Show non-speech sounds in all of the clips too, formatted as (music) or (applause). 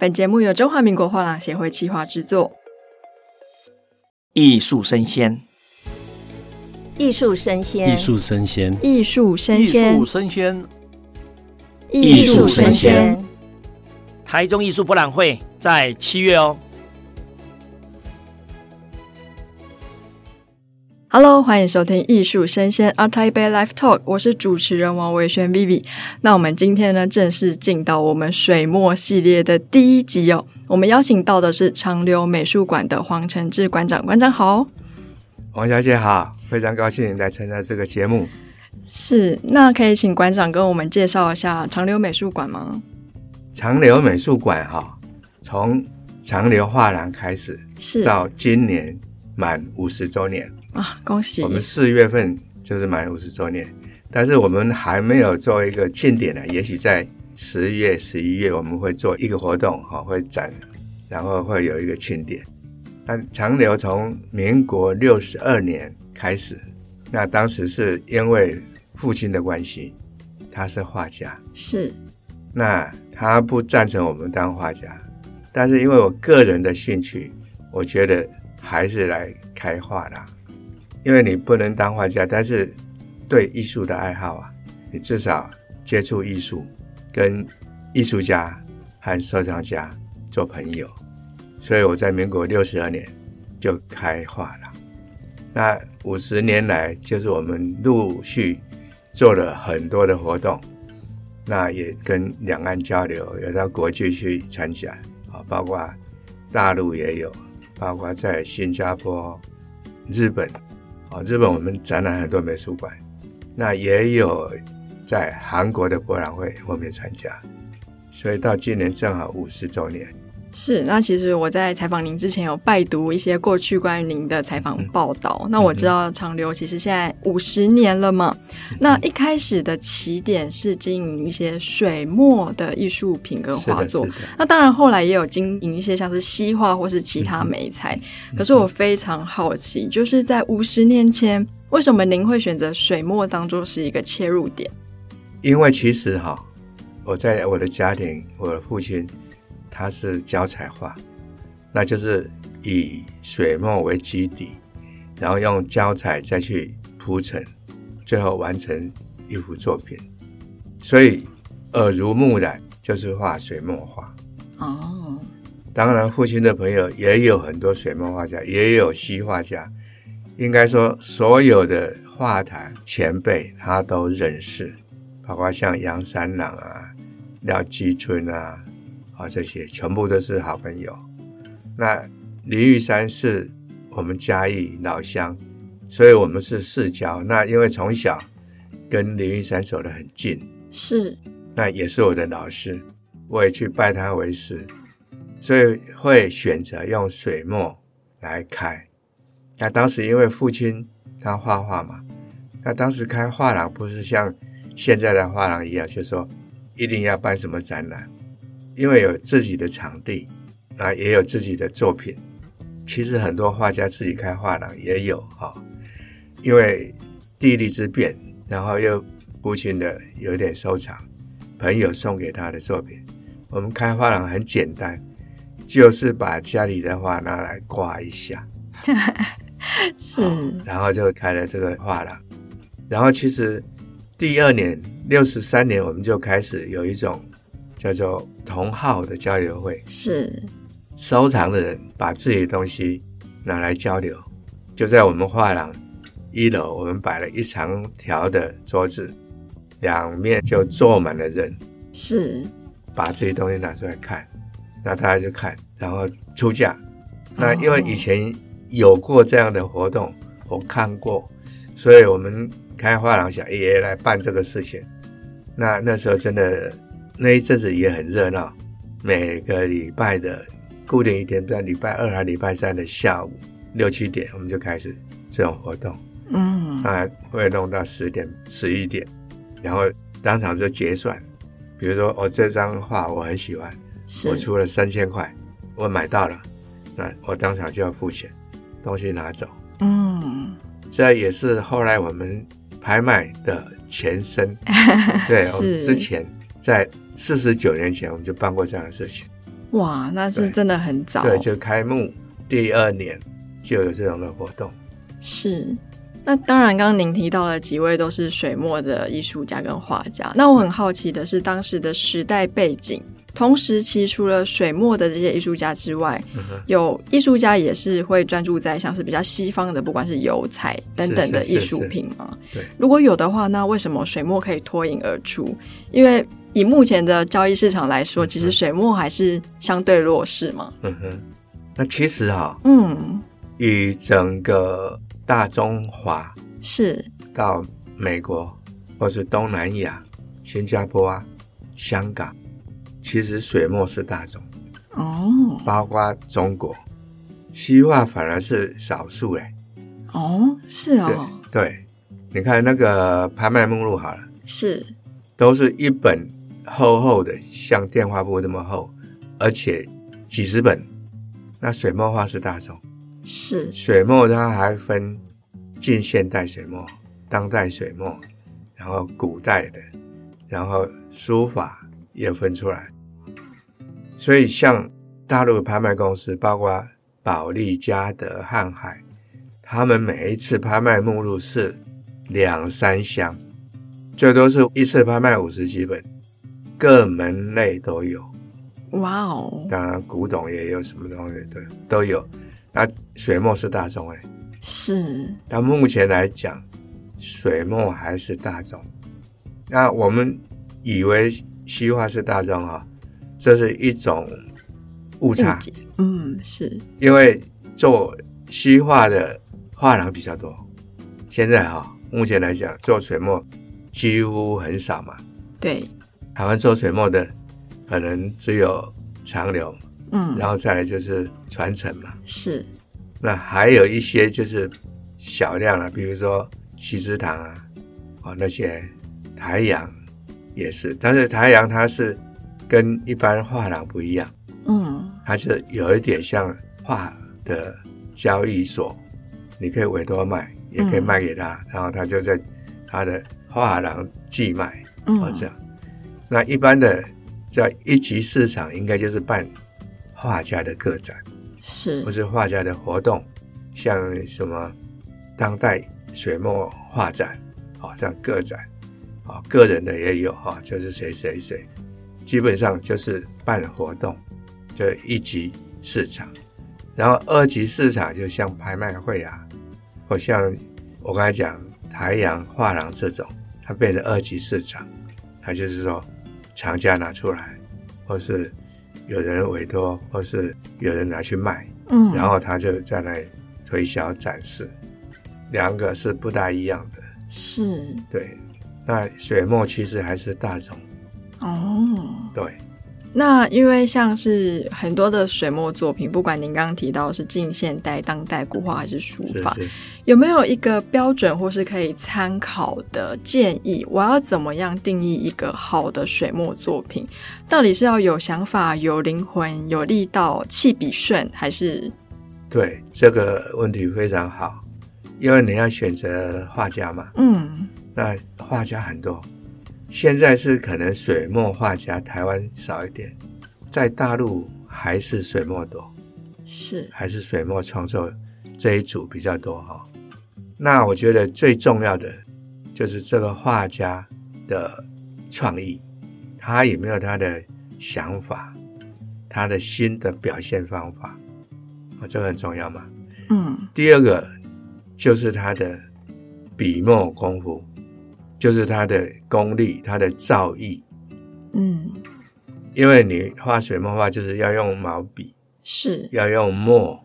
本节目由中华民国画廊协会企划制作。艺术生鲜，艺术生鲜，艺术生鲜，艺术生鲜，艺术生鲜，艺术声鲜。台中艺术博览会在七月哦。Hello，欢迎收听艺术生鲜 ART TAIPEI Live Talk，我是主持人王维轩 Vivi。那我们今天呢，正式进到我们水墨系列的第一集哦。我们邀请到的是长流美术馆的黄承志馆长，馆长好。王小姐好，非常高兴来参加这个节目。是，那可以请馆长跟我们介绍一下长流美术馆吗？长流美术馆哈，从长流画廊开始，是到今年满五十周年。啊，恭喜！我们四月份就是满五十周年，但是我们还没有做一个庆典呢。也许在十月、十一月，我们会做一个活动，哈，会展，然后会有一个庆典。那长流从民国六十二年开始，那当时是因为父亲的关系，他是画家，是，那他不赞成我们当画家，但是因为我个人的兴趣，我觉得还是来开画廊。因为你不能当画家，但是对艺术的爱好啊，你至少接触艺术，跟艺术家和收藏家做朋友。所以我在民国六十二年就开画了。那五十年来，就是我们陆续做了很多的活动，那也跟两岸交流，有到国际去参加啊，包括大陆也有，包括在新加坡、日本。啊，日本我们展览很多美术馆，那也有在韩国的博览会，我们也参加，所以到今年正好五十周年。是，那其实我在采访您之前有拜读一些过去关于您的采访报道。嗯、那我知道长流其实现在五十年了嘛。嗯、那一开始的起点是经营一些水墨的艺术品跟画作，那当然后来也有经营一些像是西画或是其他美材。嗯、可是我非常好奇，就是在五十年前，为什么您会选择水墨当做是一个切入点？因为其实哈，我在我的家庭，我的父亲。它是胶彩画，那就是以水墨为基底，然后用胶彩再去铺陈，最后完成一幅作品。所以耳濡目染就是画水墨画。哦，当然父亲的朋友也有很多水墨画家，也有西画家。应该说，所有的画坛前辈他都认识，包括像杨三郎啊、廖继春啊。啊，这些全部都是好朋友。那林玉山是我们嘉义老乡，所以我们是世交。那因为从小跟林玉山走得很近，是，那也是我的老师，我也去拜他为师，所以会选择用水墨来开。那当时因为父亲他画画嘛，那当时开画廊不是像现在的画廊一样，就是说一定要办什么展览。因为有自己的场地，啊，也有自己的作品。其实很多画家自己开画廊也有哈，因为地利之便，然后又父亲的有点收藏，朋友送给他的作品。我们开画廊很简单，就是把家里的画拿来挂一下，(laughs) 是，然后就开了这个画廊。然后其实第二年六十三年，我们就开始有一种。叫做同好的交流会，是收藏的人把自己的东西拿来交流，就在我们画廊一楼，我们摆了一长条的桌子，两面就坐满了人，是把这些东西拿出来看，那大家就看，然后出价。那因为以前有过这样的活动，我看过，所以我们开画廊想也来办这个事情。那那时候真的。那一阵子也很热闹，每个礼拜的固定一天，在礼拜二还礼拜三的下午六七点，我们就开始这种活动。嗯，啊，会弄到十点、十一点，然后当场就结算。比如说，我这张画我很喜欢，我出了三千块，我买到了，那我当场就要付钱，东西拿走。嗯，这也是后来我们拍卖的前身。(laughs) 对，我们之前在。四十九年前，我们就办过这样的事情。哇，那是真的很早。对，就开幕第二年就有这种的活动。是。那当然，刚刚您提到了几位都是水墨的艺术家跟画家。那我很好奇的是，当时的时代背景。同时期除了水墨的这些艺术家之外，嗯、有艺术家也是会专注在像是比较西方的，不管是油彩等等的艺术品吗？对，如果有的话，那为什么水墨可以脱颖而出？因为以目前的交易市场来说，其实水墨还是相对弱势嘛。嗯哼，那其实哈，嗯，以整个大中华是到美国或是东南亚、新加坡啊、香港。其实水墨是大众哦，包括中国，西画反而是少数哎。哦，是哦，对，对，你看那个拍卖目录好了，是，都是一本厚厚的，像电话簿那么厚，而且几十本。那水墨画是大众，是水墨，它还分近现代水墨、当代水墨，然后古代的，然后书法也分出来。所以，像大陆拍卖公司，包括保利、嘉德、瀚海，他们每一次拍卖目录是两三箱，最多是一次拍卖五十几本，各门类都有。哇哦！当然，古董也有什么东西，对，都有。那水墨是大众哎，是。但目前来讲，水墨还是大众。那我们以为西画是大众哈。这是一种误差，嗯，是因为做西画的画廊比较多，现在哈，目前来讲做水墨几乎很少嘛。对，台湾做水墨的可能只有长流，嗯，然后再来就是传承嘛。是，那还有一些就是小量啊，比如说西之堂啊，哦那些台阳也是，但是台阳它是。跟一般画廊不一样，嗯，它是有一点像画的交易所，你可以委托卖，也可以卖给他，嗯、然后他就在他的画廊寄卖，嗯，这样。那一般的在一级市场，应该就是办画家的个展，是，或是画家的活动，像什么当代水墨画展，好像个展，啊，个人的也有哈，就是谁谁谁。基本上就是办活动，就一级市场，然后二级市场就像拍卖会啊，或像我刚才讲台阳画廊这种，它变成二级市场，它就是说厂家拿出来，或是有人委托，或是有人拿去卖，嗯，然后他就在那里推销展示，两个是不大一样的，是，对，那水墨其实还是大众。哦，对，那因为像是很多的水墨作品，不管您刚刚提到是近现代、当代、古画还是书法，是是有没有一个标准或是可以参考的建议？我要怎么样定义一个好的水墨作品？到底是要有想法、有灵魂、有力道、气笔顺，还是？对，这个问题非常好，因为你要选择画家嘛，嗯，那画家很多。现在是可能水墨画家台湾少一点，在大陆还是水墨多，是还是水墨创作这一组比较多哈。那我觉得最重要的就是这个画家的创意，他有没有他的想法，他的新的表现方法，啊，这个很重要嘛。嗯，第二个就是他的笔墨功夫。就是他的功力，他的造诣，嗯，因为你画水墨画就是要用毛笔，是要用墨，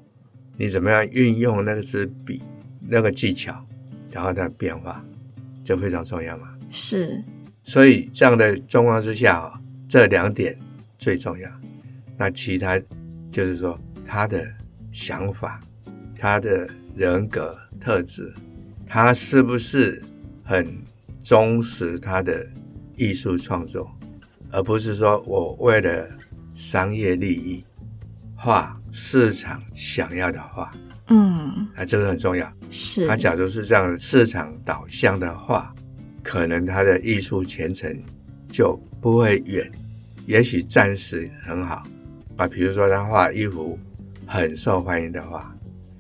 你怎么样运用那个支笔那个技巧，然后它变化就非常重要嘛。是，所以这样的状况之下，这两点最重要。那其他就是说他的想法，他的人格特质，他是不是很。忠实他的艺术创作，而不是说我为了商业利益画市场想要的画。嗯，啊，这个很重要。是，他假如是这样市场导向的话，可能他的艺术前程就不会远，也许暂时很好，啊，比如说他画一幅很受欢迎的画，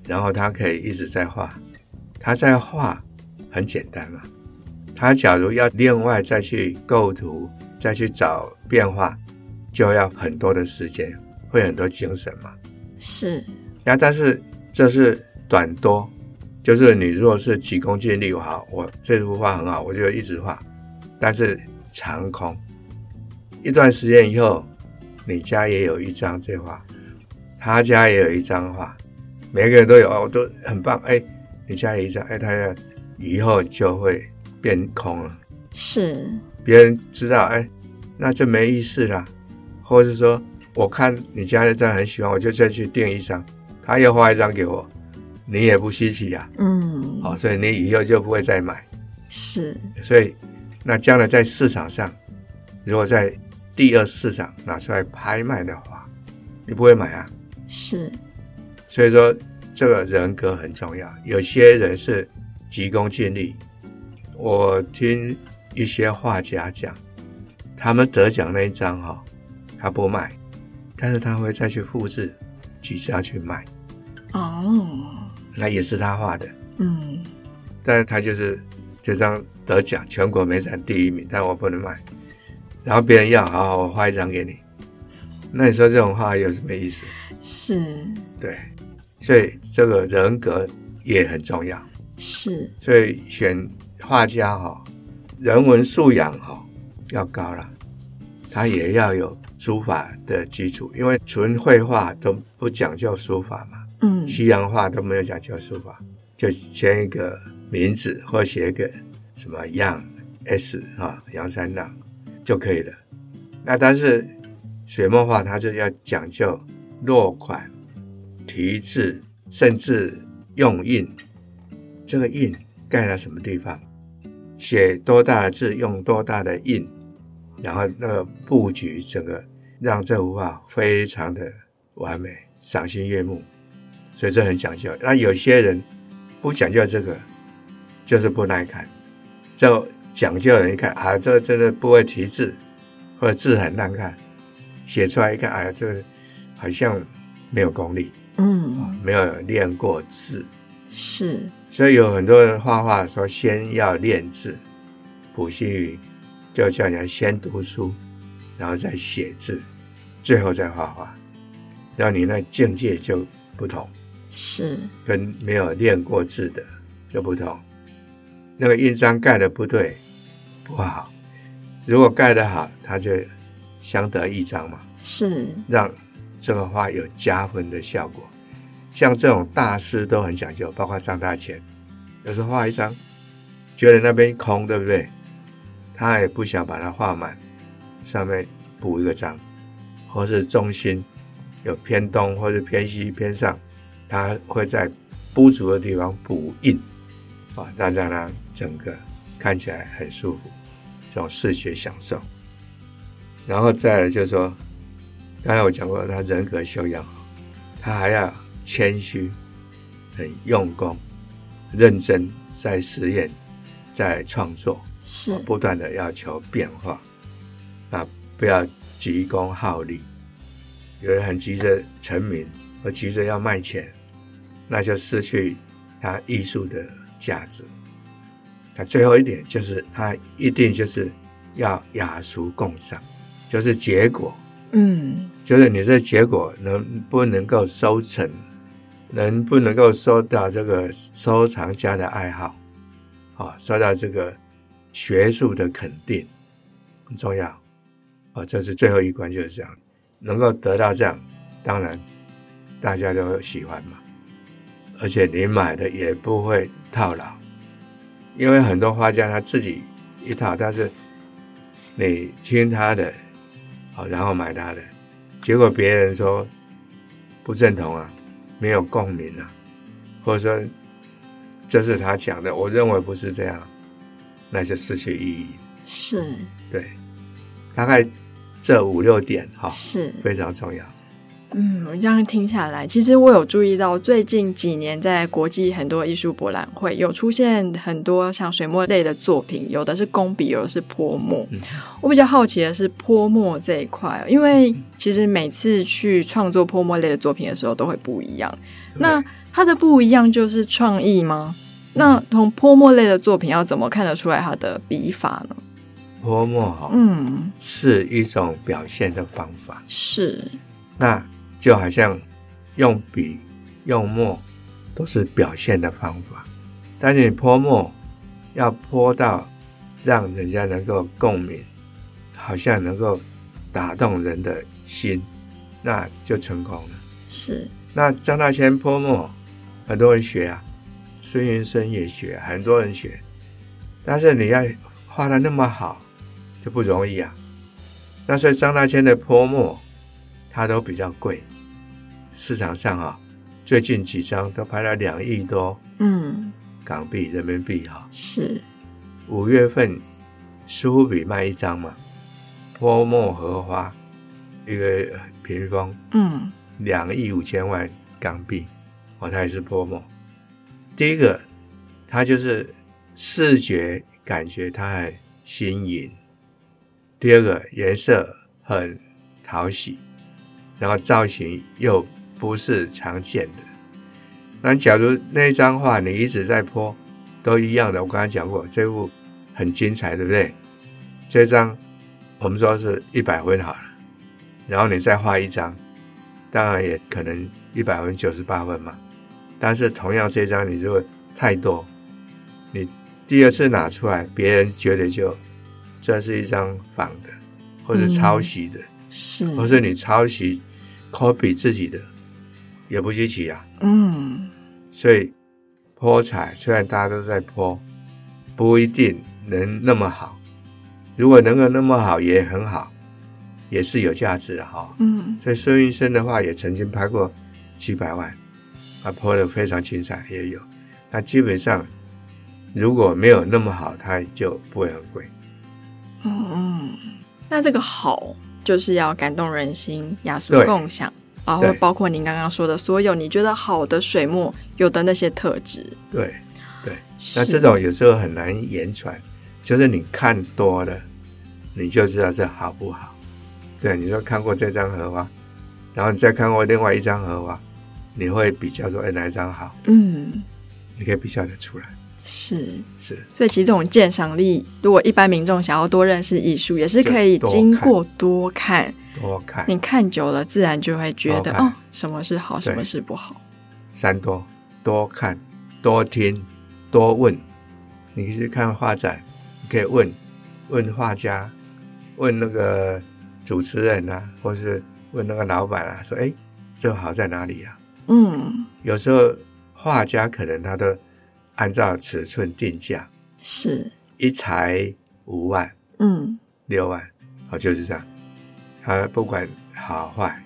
然后他可以一直在画，他在画很简单嘛。他假如要另外再去构图，再去找变化，就要很多的时间，会很多精神嘛。是。那但是这是短多，就是你如果是急功近利，好，我这幅画很好，我就一直画。但是长空，一段时间以后，你家也有一张这画，他家也有一张画，每个人都有哦，都很棒。哎，你家有一张，哎，他家以后就会。变空了，是别人知道，哎，那就没意思了。或者是说，我看你家的这很喜欢，我就再去订一张，他又画一张给我，你也不稀奇呀、啊。嗯，好，所以你以后就不会再买。是，所以那将来在市场上，如果在第二市场拿出来拍卖的话，你不会买啊。是，所以说这个人格很重要。有些人是急功近利。我听一些画家讲，他们得奖那一张哈，他不卖，但是他会再去复制几张去卖。哦，那也是他画的，嗯，但是他就是这张得奖全国美展第一名，但我不能卖。然后别人要，好好，我画一张给你。那你说这种画有什么意思？是，对，所以这个人格也很重要。是，所以选。画家哈，人文素养哈要高了，他也要有书法的基础，因为纯绘画都不讲究书法嘛。嗯，西洋画都没有讲究书法，就签一个名字或写一个什么样 S 啊，杨三郎就可以了。那但是水墨画它就要讲究落款、题字，甚至用印，这个印盖在什么地方？写多大的字，用多大的印，然后那个布局，整个让这幅画非常的完美，赏心悦目，所以这很讲究。那有些人不讲究这个，就是不耐看；就讲究人一看啊，这个真的不会题字，或者字很难看，写出来一看，哎呀，这个好像没有功力，嗯，没有练过字，是。所以有很多人画画说，先要练字，普希语就叫人先读书，然后再写字，最后再画画，然后你那境界就不同，是。跟没有练过字的就不同。那个印章盖的不对，不好；如果盖得好，它就相得益彰嘛，是。让这个画有加分的效果。像这种大师都很讲究，包括张大千，有时候画一张，觉得那边空，对不对？他也不想把它画满，上面补一个章，或是中心有偏东，或是偏西、偏上，他会在不足的地方补印，啊，让让它整个看起来很舒服，这种视觉享受。然后再来就是说，刚才我讲过，他人格修养，他还要。谦虚，很用功，认真在实验，在创作，是不断的要求变化，啊，不要急功好利。有人很急着成名，或急着要卖钱，那就失去他艺术的价值。那最后一点就是，他一定就是要雅俗共赏，就是结果，嗯，就是你这结果能不能够收成。能不能够收到这个收藏家的爱好，啊，收到这个学术的肯定很重要，啊，这是最后一关，就是这样，能够得到这样，当然大家都喜欢嘛，而且你买的也不会套牢，因为很多画家他自己一套，但是你听他的，好，然后买他的，结果别人说不认同啊。没有共鸣啊，或者说这是他讲的，我认为不是这样，那就失去意义。是，对，大概这五六点哈，是非常重要。嗯，我这样听下来，其实我有注意到，最近几年在国际很多艺术博览会有出现很多像水墨类的作品，有的是工笔，有的是泼墨。嗯、我比较好奇的是泼墨这一块，因为其实每次去创作泼墨类的作品的时候都会不一样。那它的不一样就是创意吗？那从泼墨类的作品要怎么看得出来它的笔法呢？泼墨哈，嗯，是一种表现的方法，是那。就好像用笔、用墨都是表现的方法，但是你泼墨要泼到让人家能够共鸣，好像能够打动人的心，那就成功了。是。那张大千泼墨，很多人学啊，孙云生也学，很多人学，但是你要画的那么好，就不容易啊。那所以张大千的泼墨，它都比较贵。市场上啊，最近几张都拍了两亿多，嗯，港币、人民币哈。是五月份，苏富比卖一张嘛，泼墨荷花一个屏风，嗯，两亿五千万港币，哦，它也是泼墨。第一个，它就是视觉感觉它很新颖；第二个，颜色很讨喜，然后造型又。不是常见的。那假如那张画你一直在泼，都一样的。我刚才讲过，这幅很精彩，对不对？这张我们说是一百分好了，然后你再画一张，当然也可能一百分九十八分嘛。但是同样这张你如果太多，你第二次拿出来，别人觉得就这是一张仿的，或者抄袭的，嗯、是，或是你抄袭 copy 自己的。也不稀奇啊，嗯，所以泼彩虽然大家都在泼，不一定能那么好。如果能够那么好，也很好，也是有价值的哈。嗯，所以孙云生的话也曾经拍过几百万，他泼的非常精彩，也有。那基本上如果没有那么好，它就不会很贵。嗯嗯，那这个好就是要感动人心，雅俗共享。然后包括您刚刚说的所有你觉得好的水墨有的那些特质，对对，那这种有时候很难言传，就是你看多了，你就知道这好不好。对，你说看过这张荷花，然后你再看过另外一张荷花，你会比较说，哎，哪一张好？嗯，你可以比较得出来。是是，所以其实这种鉴赏力，如果一般民众想要多认识艺术，也是可以经过多看。多看，你看久了，自然就会觉得哦，什么是好，什么是不好。三多，多看，多听，多问。你去看画展，你可以问问画家，问那个主持人啊，或是问那个老板啊，说：“哎，这好在哪里呀？”嗯，有时候画家可能他都按照尺寸定价，是一裁五万，嗯，六万，好，就是这样。他不管好坏，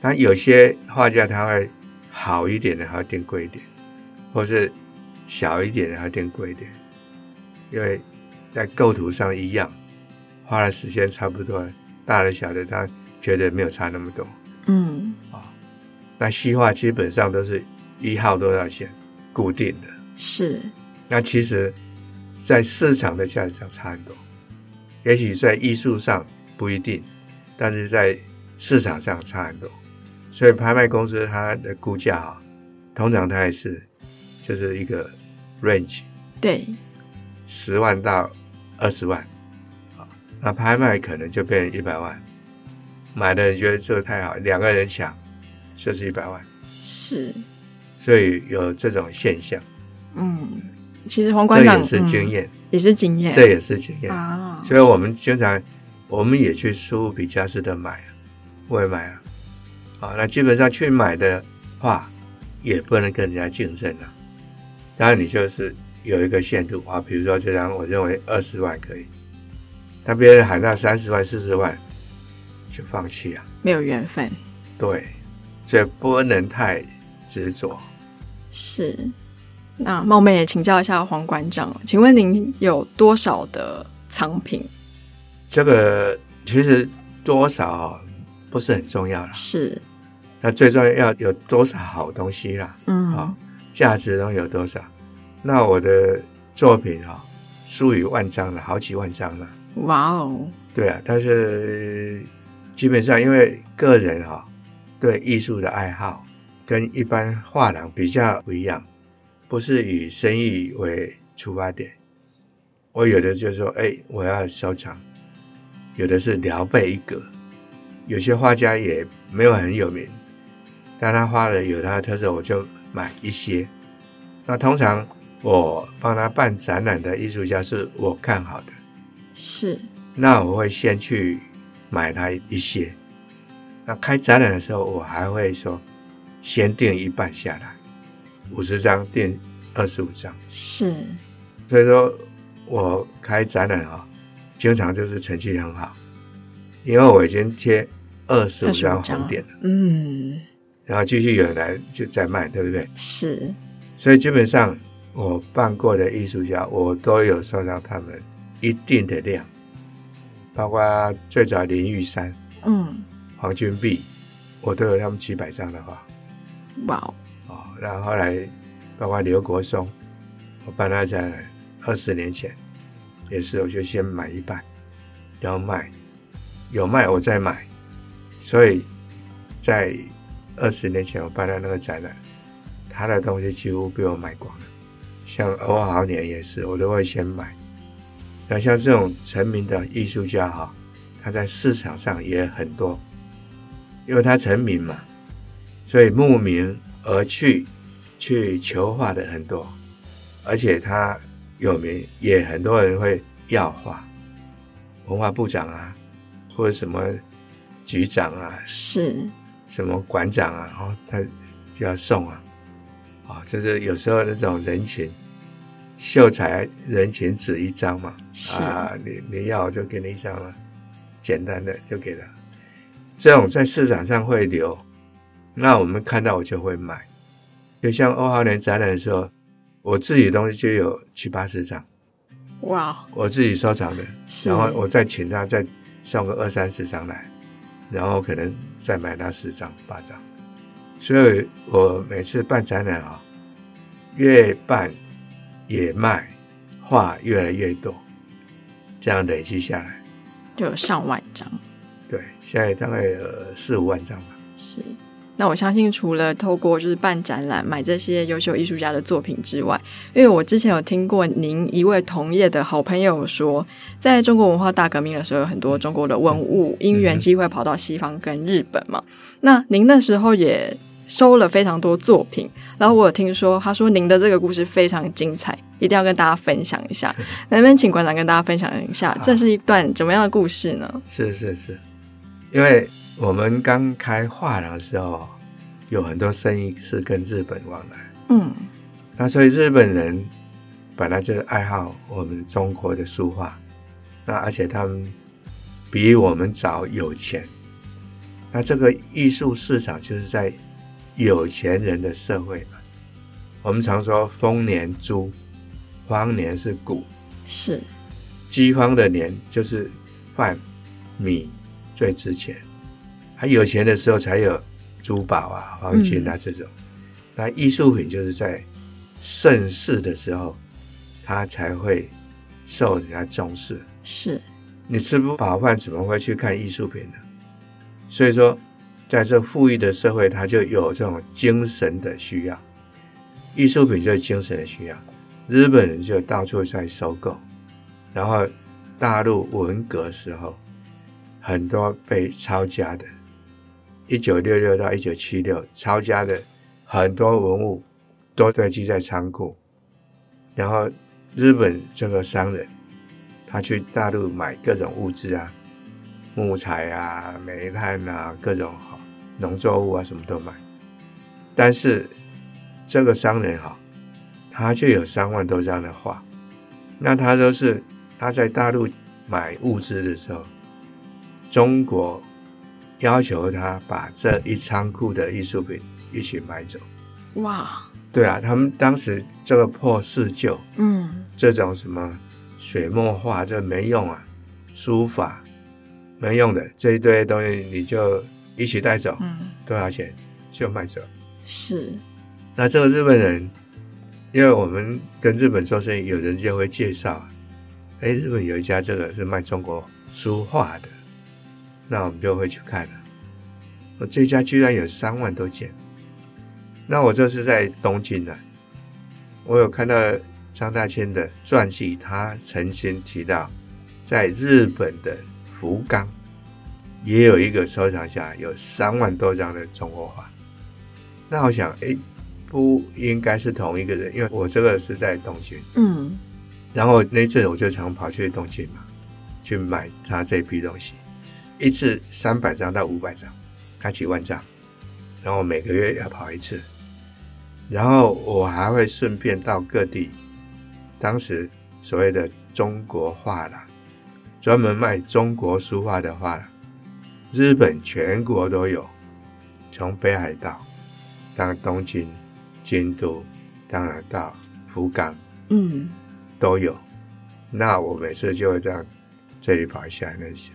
但有些画家他会好一点的，还要定贵一点，或是小一点的，他定贵一点，因为在构图上一样，花的时间差不多，大的小的他觉得没有差那么多。嗯，啊、哦，那西画基本上都是一号多少钱固定的，是。那其实，在市场的价值上差很多，也许在艺术上不一定。但是在市场上差很多，所以拍卖公司它的估价啊，通常它也是就是一个 range，对，十万到二十万，啊，那拍卖可能就变成一百万，买的人觉得做得太好，两个人抢就是一百万，是，所以有这种现象。嗯，其实黄馆长这也是经验，嗯，也是经验，这也是经验啊，所以我们经常。我们也去苏富比佳士的买，我也买啊，啊，那基本上去买的话，也不能跟人家竞争了。当然，你就是有一个限度啊，比如说这张，我认为二十万可以，但别人喊到三十万、四十万，就放弃啊，没有缘分。对，所以不能太执着。是，那冒昧也请教一下黄馆长，请问您有多少的藏品？这个其实多少不是很重要了，是，那最重要要有多少好东西啦？嗯，啊、哦，价值能有多少？那我的作品啊、哦，数以万张了，好几万张了。哇哦！对啊，但是基本上因为个人哈、哦，对艺术的爱好跟一般画廊比较不一样，不是以生意为出发点。我有的就是说，哎，我要收藏；有的是聊备一格。有些画家也没有很有名，但他画的有他的特色，我就买一些。那通常我帮他办展览的艺术家是我看好的，是。那我会先去买他一些。那开展览的时候，我还会说，先订一半下来，五十张订二十五张。是。所以说。我开展览啊，经常就是成绩很好，因为我已经贴二十五张红点了，嗯，然后继续有人来就再卖，对不对？是，所以基本上我办过的艺术家，我都有收到他们一定的量，包括最早林玉山，嗯，黄君璧，我都有他们几百张的画，哇哦，然后后来包括刘国松，我办他展览。二十年前也是，我就先买一半，然后卖，有卖我再买，所以在二十年前我办的那个展览，他的东西几乎被我买光了。像欧豪年也是，我都会先买。那像这种成名的艺术家哈，他在市场上也很多，因为他成名嘛，所以慕名而去去求画的很多，而且他。有名也很多人会要画，文化部长啊，或者什么局长啊，是什么馆长啊，哦，他就要送啊，啊、哦，就是有时候那种人情秀才人情纸一张嘛，啊，你你要我就给你一张了，简单的就给他，这种在市场上会流，那我们看到我就会买，就像欧豪年展览的时候。我自己的东西就有七八十张，哇！我自己收藏的，然后我再请他再送个二三十张来，然后可能再买他十张八张，所以我每次办展览啊，越办也卖，画越来越多，这样累积下来就有上万张。对，现在大概有四五万张吧。是。那我相信，除了透过就是办展览买这些优秀艺术家的作品之外，因为我之前有听过您一位同业的好朋友说，在中国文化大革命的时候，有很多中国的文物因缘机会跑到西方跟日本嘛。那您那时候也收了非常多作品，然后我有听说，他说您的这个故事非常精彩，一定要跟大家分享一下。能不能请馆长跟大家分享一下，这是一段怎么样的故事呢？是是是，因为。我们刚开画廊的时候，有很多生意是跟日本往来。嗯，那所以日本人本来就爱好我们中国的书画，那而且他们比我们早有钱。那这个艺术市场就是在有钱人的社会嘛。我们常说丰年猪，荒年是谷，是饥荒的年就是饭米最值钱。还有钱的时候才有珠宝啊、黄金啊这种，嗯、那艺术品就是在盛世的时候，他才会受人家重视。是，你吃不饱饭，怎么会去看艺术品呢？所以说，在这富裕的社会，他就有这种精神的需要，艺术品就是精神的需要。日本人就到处在收购，然后大陆文革时候，很多被抄家的。一九六六到一九七六，抄家的很多文物都堆积在仓库，然后日本这个商人，他去大陆买各种物资啊，木材啊、煤炭啊，各种哈农作物啊，什么都买。但是这个商人哈，他就有三万多张的画，那他都是他在大陆买物资的时候，中国。要求他把这一仓库的艺术品一起买走。哇！对啊，他们当时这个破四旧，嗯，这种什么水墨画这没用啊，书法没用的这一堆东西，你就一起带走。嗯，多少钱？就卖走。是。那这个日本人，因为我们跟日本做生意，有人就会介绍，哎，日本有一家这个是卖中国书画的，那我们就会去看了。我这家居然有三万多件。那我这是在东京呢，我有看到张大千的传记，他曾经提到，在日本的福冈也有一个收藏家，有三万多张的中国画。那我想，哎。不应该是同一个人，因为我这个是在东京，嗯，然后那阵我就常跑去东京嘛，去买他这批东西，一次三百张到五百张，开几万张，然后每个月要跑一次，然后我还会顺便到各地，当时所谓的中国画廊，专门卖中国书画的画廊，日本全国都有，从北海道到东京。京都，当然到福冈，嗯，都有。那我每次就会这样这里跑一下，那些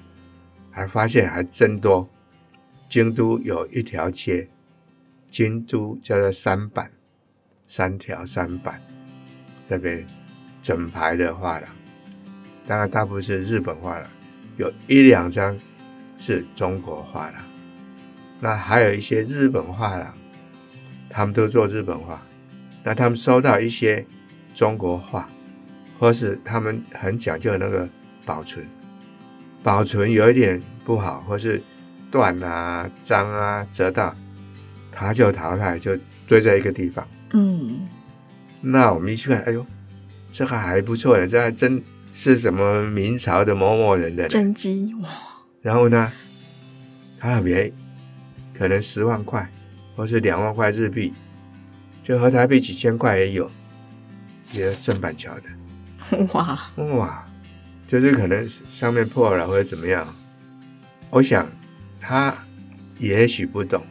还发现还真多。京都有一条街，京都叫做三坂，三条三坂，这边整排的画廊，当然大部分是日本画廊，有一两张是中国画廊，那还有一些日本画廊。他们都做日本画，那他们收到一些中国画，或是他们很讲究那个保存，保存有一点不好，或是断啊、脏啊、折到，它就淘汰，就堆在一个地方。嗯，那我们一去看，哎呦，这个还不错的，这还真是什么明朝的某某人的真迹哇。然后呢，它很便宜，可能十万块。或是两万块日币，就和台币几千块也有，也是正板桥的。哇 (laughs) 哇，就是可能上面破了或者怎么样。我想他也许不懂，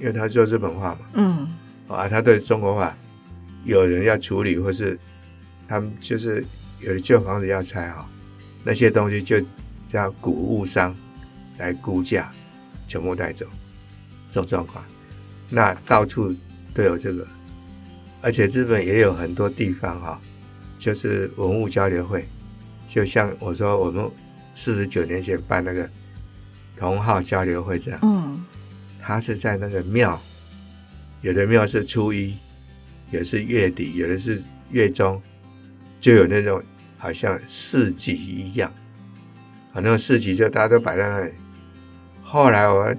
因为他说日本话嘛。嗯。啊，他对中国话有人要处理，或是他们就是有的旧房子要拆哈，那些东西就叫古物商来估价，全部带走，这种状况。那到处都有这个，而且日本也有很多地方哈，就是文物交流会，就像我说我们四十九年前办那个同号交流会这样，嗯，他是在那个庙，有的庙是初一，有的是月底，有的是月中，就有那种好像市集一样，啊，那种市集就大家都摆在那里，后来我。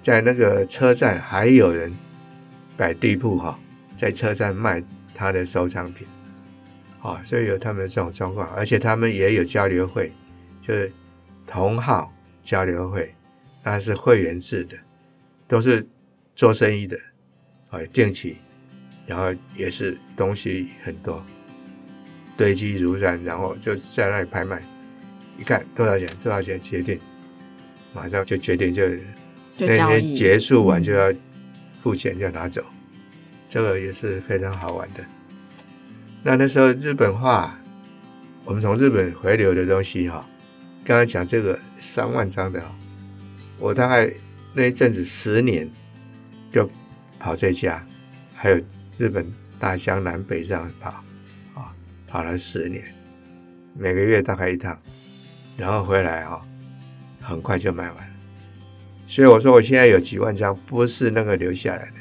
在那个车站还有人摆地铺哈，在车站卖他的收藏品，啊，所以有他们的这种状况，而且他们也有交流会，就是同号交流会，那是会员制的，都是做生意的，啊，定期，然后也是东西很多，堆积如山，然后就在那里拍卖，一看多少钱多少钱，决定，马上就决定就。那天结束完就要付钱，就拿走，嗯，这个也是非常好玩的。那那时候日本画，我们从日本回流的东西哈，刚才讲这个三万张的，我大概那一阵子十年就跑这家，还有日本大江南北这样跑啊，跑了十年，每个月大概一趟，然后回来哈，很快就卖完。所以我说，我现在有几万张，不是那个留下来的，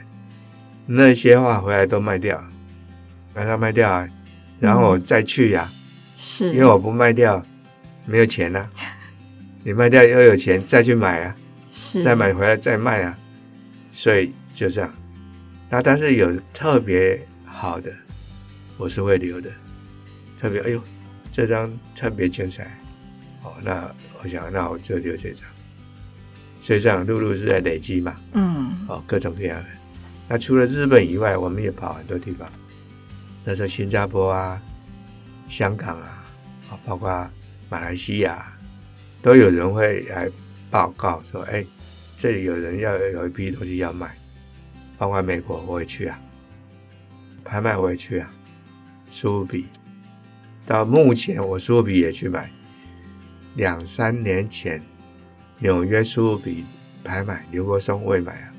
那些画回来都卖掉，把它卖掉啊，然后我再去呀、啊嗯，是，因为我不卖掉，没有钱呐、啊，(laughs) 你卖掉又有钱再去买啊，是，再买回来再卖啊，所以就这样。那但是有特别好的，我是会留的，特别哎呦，这张特别精彩，哦，那我想那我就留这张。所以这样，陆陆是在累积嘛，嗯，哦，各种各样的。那除了日本以外，我们也跑很多地方。那时候新加坡啊、香港啊，啊，包括马来西亚，都有人会来报告说：“哎，这里有人要有一批东西要卖。”包括美国，我也去啊，拍卖我也去啊，苏比。到目前，我苏比也去买。两三年前。纽约苏比拍卖，刘国松未买啊，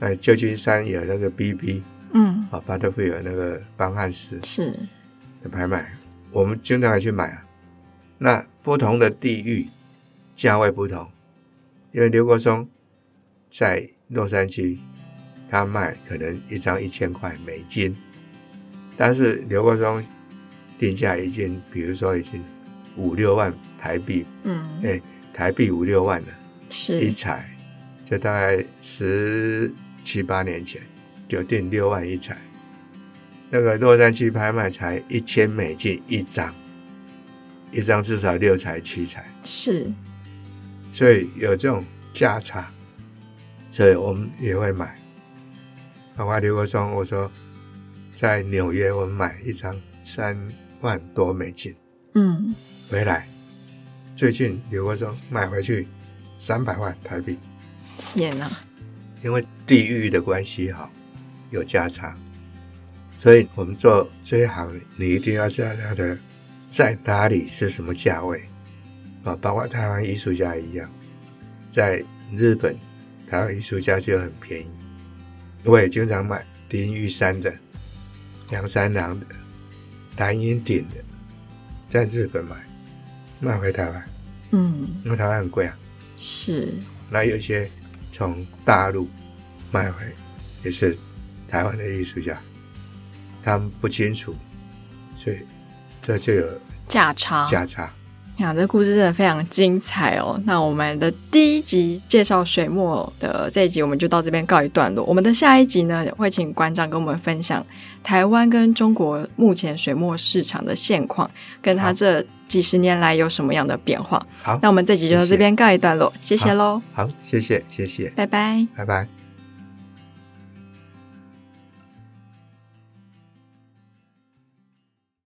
呃，旧金山有那个 BB，嗯，啊，巴特菲尔那个邦汉斯是。的拍卖，我们经常去买啊。那不同的地域价位不同，因为刘国松在洛杉矶，他卖可能一张一千块美金，但是刘国松定价已经，比如说已经五六万台币，嗯，哎，台币五六万了，是。一彩，这大概十七八年前就定六万一彩，那个洛杉矶拍卖才一千美金一张，一张至少六彩七彩，是，所以有这种价差，所以我们也会买。包括刘国松，我说在纽约我们买一张三万多美金，嗯，回来。最近刘国松买回去三百万台币，天哪！因为地域的关系哈，有价差，所以我们做这一行，你一定要知道它的在哪里是什么价位啊。包括台湾艺术家一样，在日本，台湾艺术家就很便宜。我也经常买林玉山的、梁三郎的、蓝云鼎的，在日本买，卖回台湾，嗯，因为台湾很贵啊。是，那有些从大陆买回，也是台湾的艺术家，他们不清楚，所以这就有价差，价差。呀，这故事真的非常精彩哦！那我们的第一集介绍水墨的这一集，我们就到这边告一段落。我们的下一集呢，会请馆长跟我们分享台湾跟中国目前水墨市场的现况，跟他这几十年来有什么样的变化。好，那我们这集就到这边告一段落，谢谢喽。好，谢谢，谢谢，拜拜，拜拜。